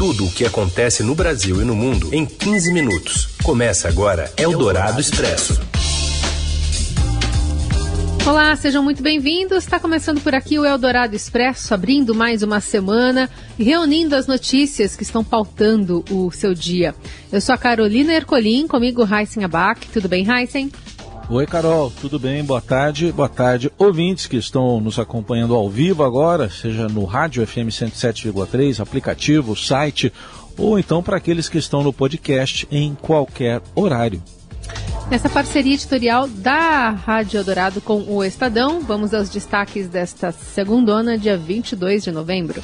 Tudo o que acontece no Brasil e no mundo em 15 minutos. Começa agora Eldorado Expresso. Olá, sejam muito bem-vindos. Está começando por aqui o Eldorado Expresso, abrindo mais uma semana e reunindo as notícias que estão pautando o seu dia. Eu sou a Carolina Ercolim, comigo Heisen Abac. Tudo bem, Heisen? Oi, Carol, tudo bem? Boa tarde. Boa tarde, ouvintes que estão nos acompanhando ao vivo agora, seja no rádio FM 107,3, aplicativo, site, ou então para aqueles que estão no podcast em qualquer horário. Nessa parceria editorial da Rádio Eldorado com o Estadão, vamos aos destaques desta segundona, dia 22 de novembro.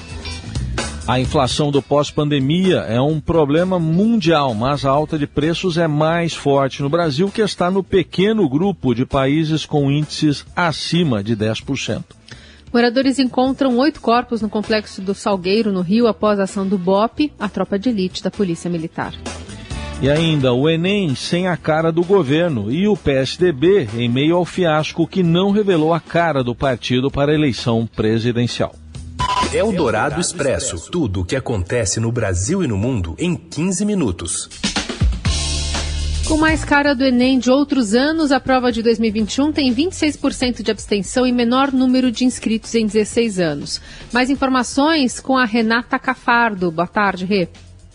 A inflação do pós-pandemia é um problema mundial, mas a alta de preços é mais forte no Brasil, que está no pequeno grupo de países com índices acima de 10%. Moradores encontram oito corpos no complexo do Salgueiro, no Rio, após a ação do BOP, a tropa de elite da Polícia Militar. E ainda o Enem sem a cara do governo e o PSDB em meio ao fiasco que não revelou a cara do partido para a eleição presidencial. Eldorado Expresso. Tudo o que acontece no Brasil e no mundo em 15 minutos. Com mais cara do Enem de outros anos, a prova de 2021 tem 26% de abstenção e menor número de inscritos em 16 anos. Mais informações com a Renata Cafardo. Boa tarde, Rê.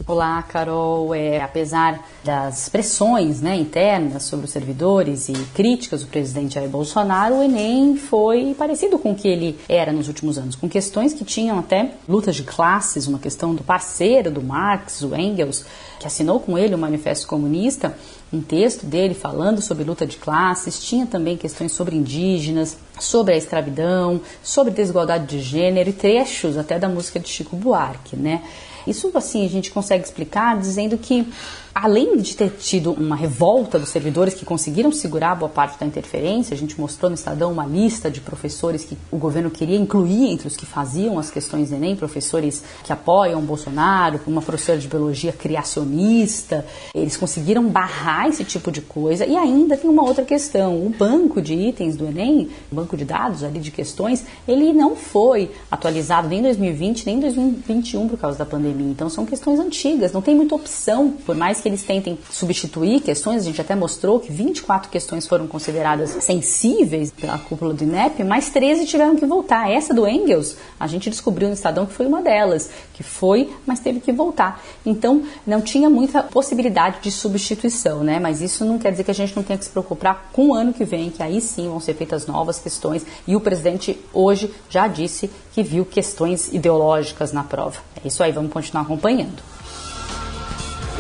Olá, Carol. É, apesar das pressões né, internas sobre os servidores e críticas do presidente Jair Bolsonaro, o Enem foi parecido com o que ele era nos últimos anos, com questões que tinham até lutas de classes, uma questão do parceiro do Marx, o Engels, que assinou com ele o Manifesto Comunista, um texto dele falando sobre luta de classes, tinha também questões sobre indígenas, sobre a escravidão, sobre desigualdade de gênero e trechos até da música de Chico Buarque, né? Isso assim a gente consegue explicar dizendo que além de ter tido uma revolta dos servidores que conseguiram segurar boa parte da interferência, a gente mostrou no Estadão uma lista de professores que o governo queria incluir entre os que faziam as questões do Enem, professores que apoiam Bolsonaro, uma professora de biologia criacionista, eles conseguiram barrar esse tipo de coisa. E ainda tem uma outra questão, o banco de itens do Enem, o banco de dados ali de questões, ele não foi atualizado nem em 2020 nem em 2021 por causa da pandemia, então são questões antigas, não tem muita opção, por mais que eles tentem substituir questões, a gente até mostrou que 24 questões foram consideradas sensíveis pela cúpula do INEP, mas 13 tiveram que voltar. Essa do Engels, a gente descobriu no Estadão que foi uma delas, que foi, mas teve que voltar. Então, não tinha muita possibilidade de substituição, né? Mas isso não quer dizer que a gente não tenha que se preocupar com o ano que vem, que aí sim vão ser feitas novas questões. E o presidente hoje já disse que viu questões ideológicas na prova. É isso aí, vamos continuar acompanhando.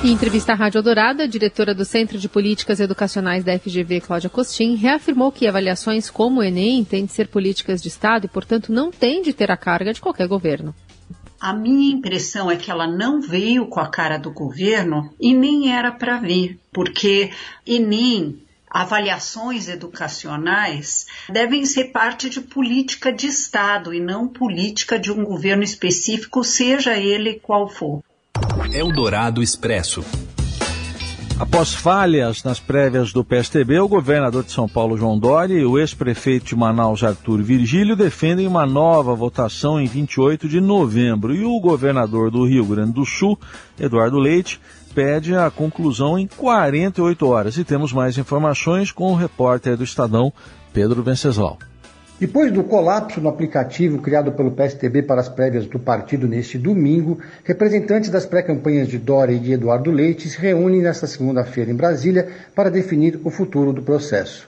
Em entrevista à Rádio Dourada, a diretora do Centro de Políticas Educacionais da FGV, Cláudia Costin, reafirmou que avaliações como o Enem têm de ser políticas de Estado e, portanto, não têm de ter a carga de qualquer governo. A minha impressão é que ela não veio com a cara do governo e nem era para vir, porque Enem avaliações educacionais devem ser parte de política de Estado e não política de um governo específico, seja ele qual for. Eldorado Expresso. Após falhas nas prévias do PSTB, o governador de São Paulo, João Dória, e o ex-prefeito de Manaus, Arthur Virgílio, defendem uma nova votação em 28 de novembro. E o governador do Rio Grande do Sul, Eduardo Leite, pede a conclusão em 48 horas. E temos mais informações com o repórter do Estadão, Pedro Venceslau. Depois do colapso no aplicativo criado pelo PSTB para as prévias do partido neste domingo, representantes das pré-campanhas de Dória e de Eduardo Leite se reúnem nesta segunda-feira em Brasília para definir o futuro do processo.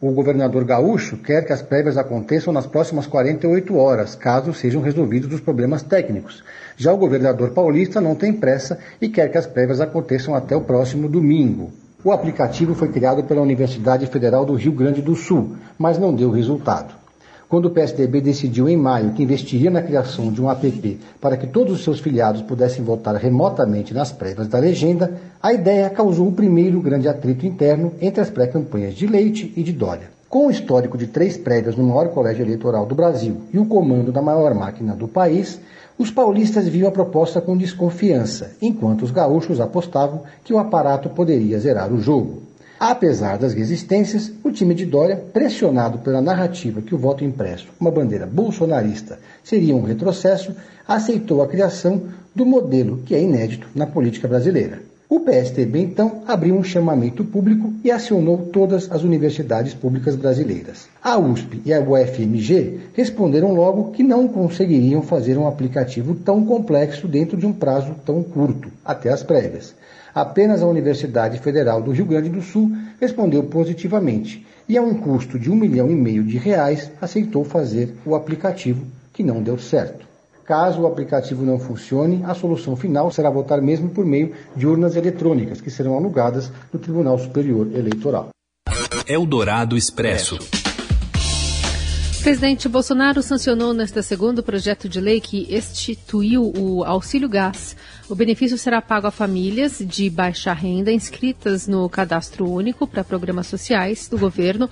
O governador gaúcho quer que as prévias aconteçam nas próximas 48 horas, caso sejam resolvidos os problemas técnicos. Já o governador paulista não tem pressa e quer que as prévias aconteçam até o próximo domingo. O aplicativo foi criado pela Universidade Federal do Rio Grande do Sul, mas não deu resultado. Quando o PSDB decidiu em maio que investiria na criação de um app para que todos os seus filiados pudessem votar remotamente nas prévias da legenda, a ideia causou o primeiro grande atrito interno entre as pré-campanhas de Leite e de Dória. Com o histórico de três prévias no maior colégio eleitoral do Brasil e o comando da maior máquina do país, os paulistas viam a proposta com desconfiança, enquanto os gaúchos apostavam que o aparato poderia zerar o jogo. Apesar das resistências, o time de Dória, pressionado pela narrativa que o voto impresso, uma bandeira bolsonarista, seria um retrocesso, aceitou a criação do modelo que é inédito na política brasileira. O PSTB então abriu um chamamento público e acionou todas as universidades públicas brasileiras. A USP e a UFMG responderam logo que não conseguiriam fazer um aplicativo tão complexo dentro de um prazo tão curto, até as prévias. Apenas a Universidade Federal do Rio Grande do Sul respondeu positivamente e, a um custo de um milhão e meio de reais, aceitou fazer o aplicativo, que não deu certo. Caso o aplicativo não funcione, a solução final será votar mesmo por meio de urnas eletrônicas, que serão alugadas no Tribunal Superior Eleitoral. Eldorado Expresso. Presidente Bolsonaro sancionou nesta segunda o projeto de lei que instituiu o auxílio gás. O benefício será pago a famílias de baixa renda inscritas no cadastro único para programas sociais do governo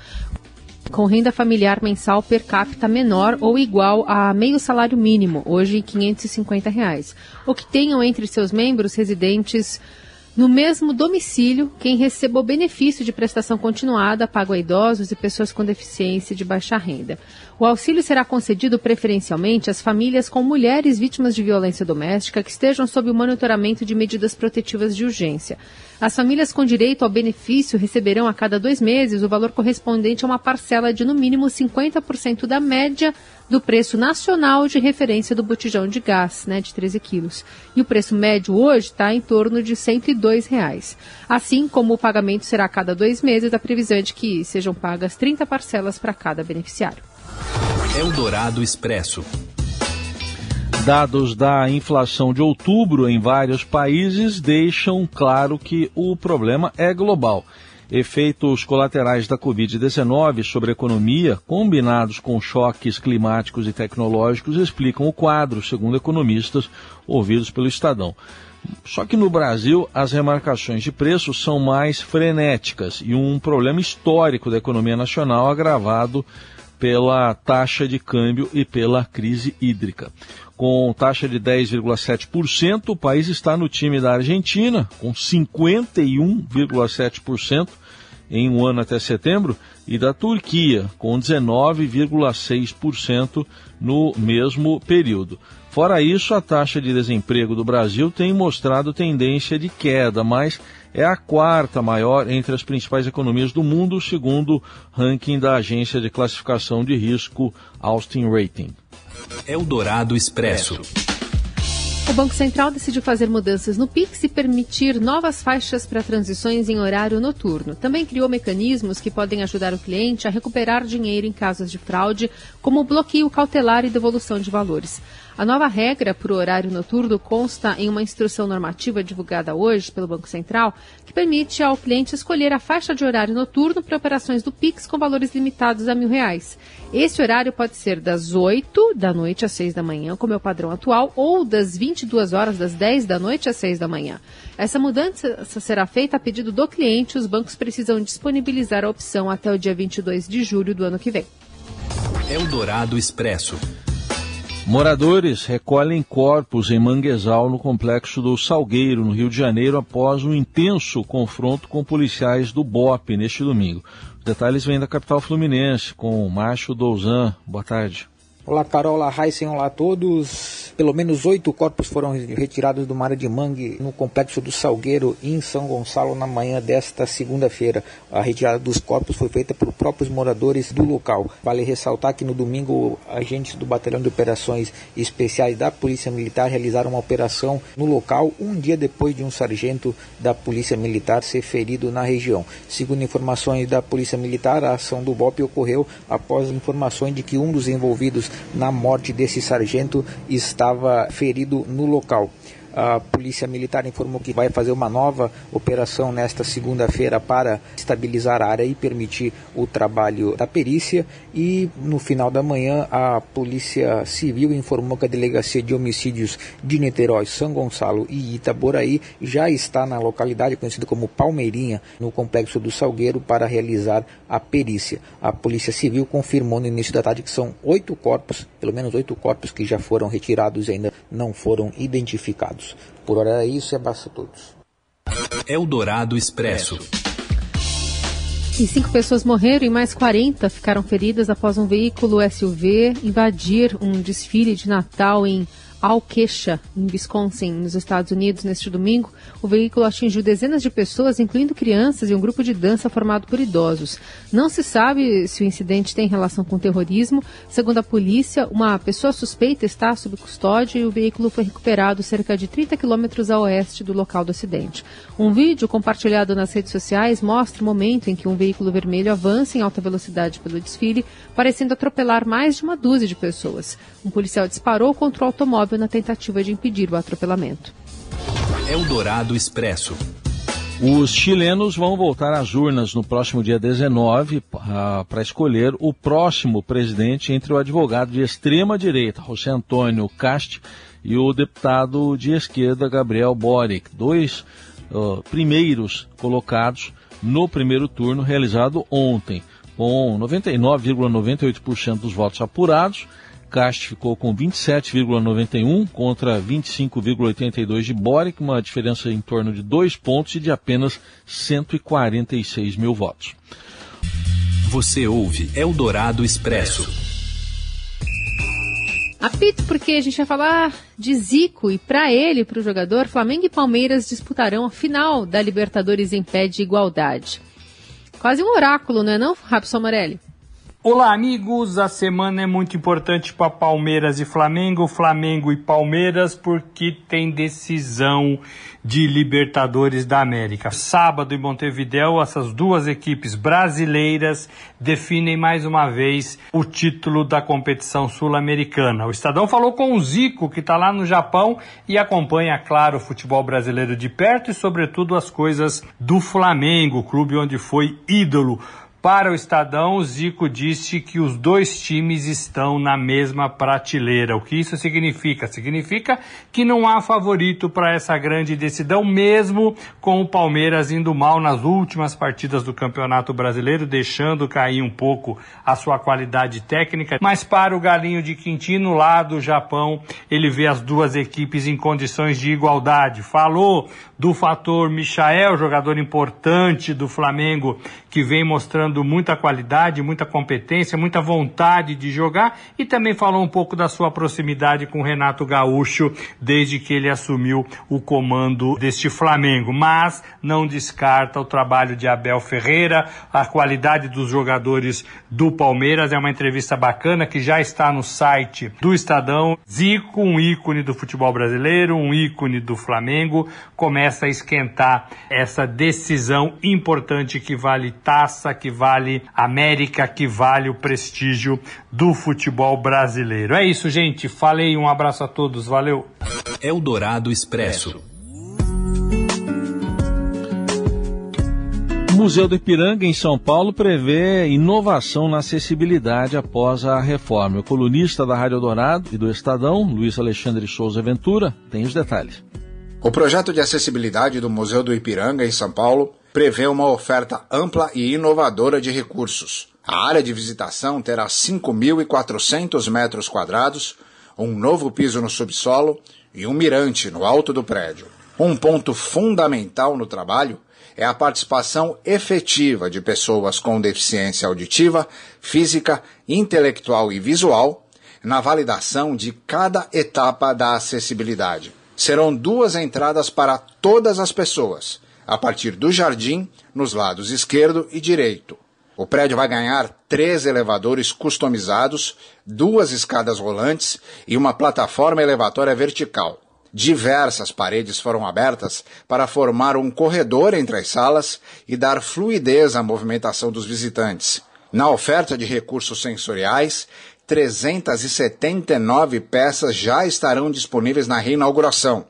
com renda familiar mensal per capita menor ou igual a meio salário mínimo, hoje 550 reais, ou que tenham entre seus membros residentes no mesmo domicílio quem recebeu benefício de prestação continuada pago a idosos e pessoas com deficiência de baixa renda. O auxílio será concedido preferencialmente às famílias com mulheres vítimas de violência doméstica que estejam sob o monitoramento de medidas protetivas de urgência. As famílias com direito ao benefício receberão a cada dois meses o valor correspondente a uma parcela de no mínimo 50% da média do preço nacional de referência do botijão de gás, né, de 13 quilos. E o preço médio hoje está em torno de 102 reais. Assim como o pagamento será a cada dois meses, a previsão é de que sejam pagas 30 parcelas para cada beneficiário. Eldorado Expresso. Dados da inflação de outubro em vários países deixam claro que o problema é global. Efeitos colaterais da Covid-19 sobre a economia, combinados com choques climáticos e tecnológicos, explicam o quadro, segundo economistas ouvidos pelo Estadão. Só que no Brasil, as remarcações de preços são mais frenéticas e um problema histórico da economia nacional agravado pela taxa de câmbio e pela crise hídrica. Com taxa de 10,7%, o país está no time da Argentina, com 51,7% em um ano até setembro, e da Turquia, com 19,6% no mesmo período. Fora isso, a taxa de desemprego do Brasil tem mostrado tendência de queda, mas é a quarta maior entre as principais economias do mundo, segundo o ranking da agência de classificação de risco Austin Rating. Eldorado Expresso. O Banco Central decidiu fazer mudanças no PIX e permitir novas faixas para transições em horário noturno. Também criou mecanismos que podem ajudar o cliente a recuperar dinheiro em casos de fraude, como bloqueio cautelar e devolução de valores. A nova regra para o horário noturno consta em uma instrução normativa divulgada hoje pelo Banco Central, que permite ao cliente escolher a faixa de horário noturno para operações do Pix com valores limitados a mil reais. Esse horário pode ser das 8 da noite às 6 da manhã, como é o padrão atual, ou das 22 horas, das 10 da noite às 6 da manhã. Essa mudança será feita a pedido do cliente. Os bancos precisam disponibilizar a opção até o dia 22 de julho do ano que vem. Eldorado Expresso. Moradores recolhem corpos em Manguezal, no complexo do Salgueiro, no Rio de Janeiro, após um intenso confronto com policiais do BOP neste domingo. Os detalhes vêm da capital fluminense, com o Macho Douzan. Boa tarde. Olá, Carol, olá, olá a todos. Pelo menos oito corpos foram retirados do mar de mangue no complexo do Salgueiro, em São Gonçalo, na manhã desta segunda-feira. A retirada dos corpos foi feita por próprios moradores do local. Vale ressaltar que no domingo, agentes do Batalhão de Operações Especiais da Polícia Militar realizaram uma operação no local um dia depois de um sargento da Polícia Militar ser ferido na região. Segundo informações da Polícia Militar, a ação do BOP ocorreu após informações de que um dos envolvidos na morte desse sargento estava ferido no local. A Polícia Militar informou que vai fazer uma nova operação nesta segunda-feira para estabilizar a área e permitir o trabalho da perícia. E no final da manhã, a Polícia Civil informou que a Delegacia de Homicídios de Niterói, São Gonçalo e Itaboraí já está na localidade conhecida como Palmeirinha, no complexo do Salgueiro, para realizar a perícia. A Polícia Civil confirmou no início da tarde que são oito corpos, pelo menos oito corpos que já foram retirados e ainda não foram identificados. Por hora é isso e abraço a todos. Eldorado Expresso. E cinco pessoas morreram e mais 40 ficaram feridas após um veículo SUV invadir um desfile de Natal em Alquecha, em Wisconsin, nos Estados Unidos, neste domingo, o veículo atingiu dezenas de pessoas, incluindo crianças e um grupo de dança formado por idosos. Não se sabe se o incidente tem relação com terrorismo. Segundo a polícia, uma pessoa suspeita está sob custódia e o veículo foi recuperado cerca de 30 quilômetros a oeste do local do acidente. Um vídeo compartilhado nas redes sociais mostra o momento em que um veículo vermelho avança em alta velocidade pelo desfile, parecendo atropelar mais de uma dúzia de pessoas. Um policial disparou contra o automóvel na tentativa de impedir o atropelamento. Eldorado Expresso. Os chilenos vão voltar às urnas no próximo dia 19 para escolher o próximo presidente entre o advogado de extrema direita, José Antônio Cast, e o deputado de esquerda, Gabriel Boric, dois uh, primeiros colocados no primeiro turno realizado ontem, com 99,98% dos votos apurados Cast ficou com 27,91 contra 25,82 de Boric, uma diferença em torno de dois pontos e de apenas 146 mil votos. Você ouve Eldorado Expresso. Apito porque a gente vai falar de Zico e para ele, para o jogador, Flamengo e Palmeiras disputarão a final da Libertadores em pé de igualdade. Quase um oráculo, não é não, Rapson Morelli? Olá, amigos. A semana é muito importante para Palmeiras e Flamengo, Flamengo e Palmeiras, porque tem decisão de Libertadores da América. Sábado em Montevideo, essas duas equipes brasileiras definem mais uma vez o título da competição sul-americana. O Estadão falou com o Zico, que está lá no Japão e acompanha, claro, o futebol brasileiro de perto e, sobretudo, as coisas do Flamengo, clube onde foi ídolo. Para o Estadão, Zico disse que os dois times estão na mesma prateleira. O que isso significa? Significa que não há favorito para essa grande decisão, mesmo com o Palmeiras indo mal nas últimas partidas do Campeonato Brasileiro, deixando cair um pouco a sua qualidade técnica. Mas para o Galinho de Quintino, lá do Japão, ele vê as duas equipes em condições de igualdade. Falou do fator Michael, jogador importante do Flamengo, que vem mostrando muita qualidade, muita competência, muita vontade de jogar e também falou um pouco da sua proximidade com o Renato Gaúcho desde que ele assumiu o comando deste Flamengo. Mas não descarta o trabalho de Abel Ferreira, a qualidade dos jogadores do Palmeiras. É uma entrevista bacana que já está no site do Estadão. Zico, um ícone do futebol brasileiro, um ícone do Flamengo, começa a esquentar essa decisão importante que vale taça, que vale América, que vale o prestígio do futebol brasileiro. É isso, gente. Falei, um abraço a todos, valeu. Eldorado Expresso. O Museu do Ipiranga, em São Paulo, prevê inovação na acessibilidade após a reforma. O colunista da Rádio Dourado e do Estadão, Luiz Alexandre Souza Ventura, tem os detalhes. O projeto de acessibilidade do Museu do Ipiranga, em São Paulo, prevê uma oferta ampla e inovadora de recursos. A área de visitação terá 5.400 metros quadrados, um novo piso no subsolo e um mirante no alto do prédio. Um ponto fundamental no trabalho é a participação efetiva de pessoas com deficiência auditiva, física, intelectual e visual na validação de cada etapa da acessibilidade. Serão duas entradas para todas as pessoas, a partir do jardim, nos lados esquerdo e direito. O prédio vai ganhar três elevadores customizados, duas escadas rolantes e uma plataforma elevatória vertical. Diversas paredes foram abertas para formar um corredor entre as salas e dar fluidez à movimentação dos visitantes. Na oferta de recursos sensoriais, 379 peças já estarão disponíveis na reinauguração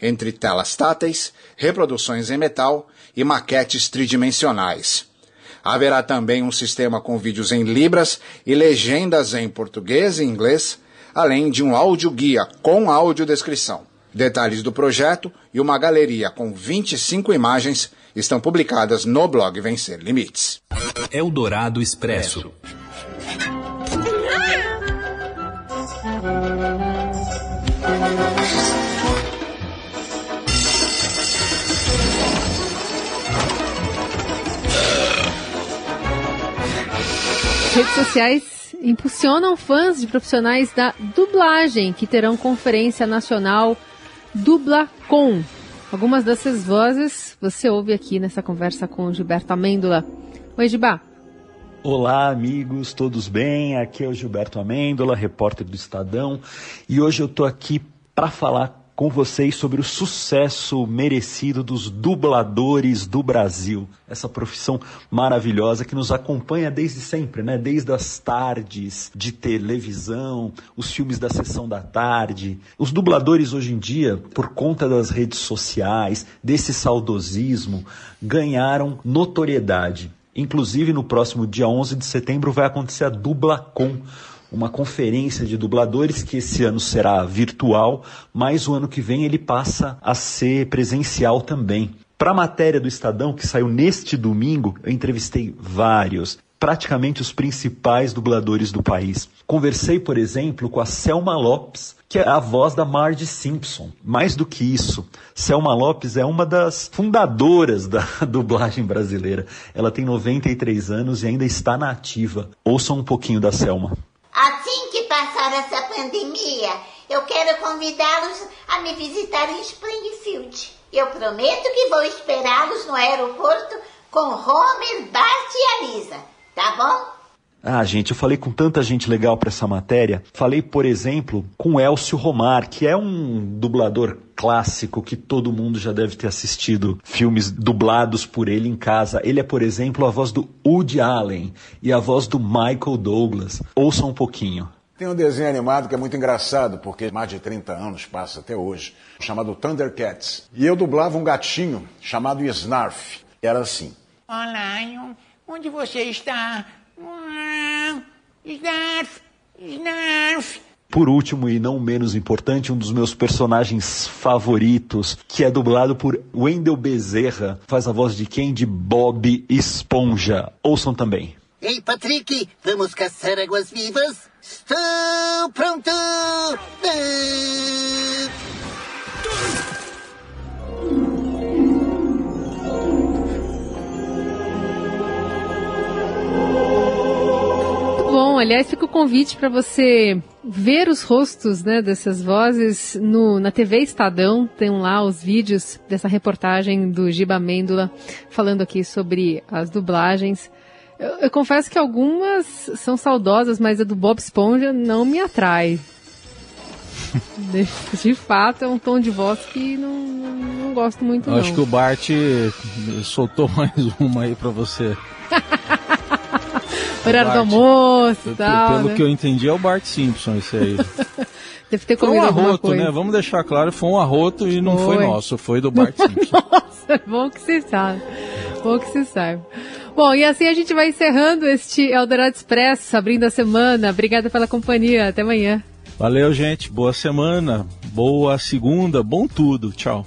entre telas táteis, reproduções em metal e maquetes tridimensionais. Haverá também um sistema com vídeos em libras e legendas em português e inglês, além de um áudio guia com audiodescrição. Detalhes do projeto e uma galeria com 25 imagens estão publicadas no blog Vencer Limites. Eldorado Expresso. Redes sociais impulsionam fãs de profissionais da dublagem que terão conferência nacional Dublacom. Algumas dessas vozes você ouve aqui nessa conversa com Gilberto Amêndola. Oi, Gibá. Olá, amigos, todos bem? Aqui é o Gilberto Amêndola, repórter do Estadão, e hoje eu estou aqui para falar com vocês sobre o sucesso merecido dos dubladores do Brasil. Essa profissão maravilhosa que nos acompanha desde sempre, né? Desde as tardes de televisão, os filmes da sessão da tarde. Os dubladores hoje em dia, por conta das redes sociais, desse saudosismo, ganharam notoriedade. Inclusive, no próximo dia 11 de setembro vai acontecer a Dublacom, uma conferência de dubladores que esse ano será virtual, mas o ano que vem ele passa a ser presencial também. Para a matéria do Estadão, que saiu neste domingo, eu entrevistei vários, praticamente os principais dubladores do país. Conversei, por exemplo, com a Selma Lopes, que é a voz da Marge Simpson. Mais do que isso, Selma Lopes é uma das fundadoras da dublagem brasileira. Ela tem 93 anos e ainda está na ativa. Ouçam um pouquinho da Selma. Assim que passar essa pandemia, eu quero convidá-los a me visitar em Springfield. Eu prometo que vou esperá-los no aeroporto com Homer, Bart e a Lisa, tá bom? Ah, gente, eu falei com tanta gente legal para essa matéria. Falei, por exemplo, com Elcio Romar, que é um dublador clássico que todo mundo já deve ter assistido filmes dublados por ele em casa. Ele é, por exemplo, a voz do Woody Allen e a voz do Michael Douglas. Ouça um pouquinho. Tem um desenho animado que é muito engraçado, porque mais de 30 anos passa até hoje, chamado Thundercats. E eu dublava um gatinho chamado Snarf. Era assim. Olá, onde você está? Por último e não menos importante, um dos meus personagens favoritos, que é dublado por Wendel Bezerra, faz a voz de quem? De Bob Esponja. Ouçam também. Ei, Patrick, vamos caçar águas-vivas? Estou pronto! Bom. Aliás, fica o convite para você ver os rostos né, dessas vozes no, na TV Estadão. Tem lá os vídeos dessa reportagem do Giba Mêndola falando aqui sobre as dublagens. Eu, eu, confesso que algumas são saudosas, mas a do Bob Esponja não me atrai. De, de fato, é um tom de voz que não, não, não gosto muito. Eu acho que o Bart soltou mais uma aí para você. Horário do almoço e tal. Pelo né? que eu entendi, é o Bart Simpson esse aí. Deve ter foi comido um alguma arroto, né? Vamos deixar claro, foi um arroto e não foi, Foi. nosso, foi do Bart Simpson. Nossa, bom que você sabe. Bom que você sabe. Bom, e assim a gente vai encerrando este Eldorado Expresso, abrindo a semana. Obrigada pela companhia. Até amanhã. Valeu, gente. Boa semana. Boa segunda. Bom tudo. Tchau.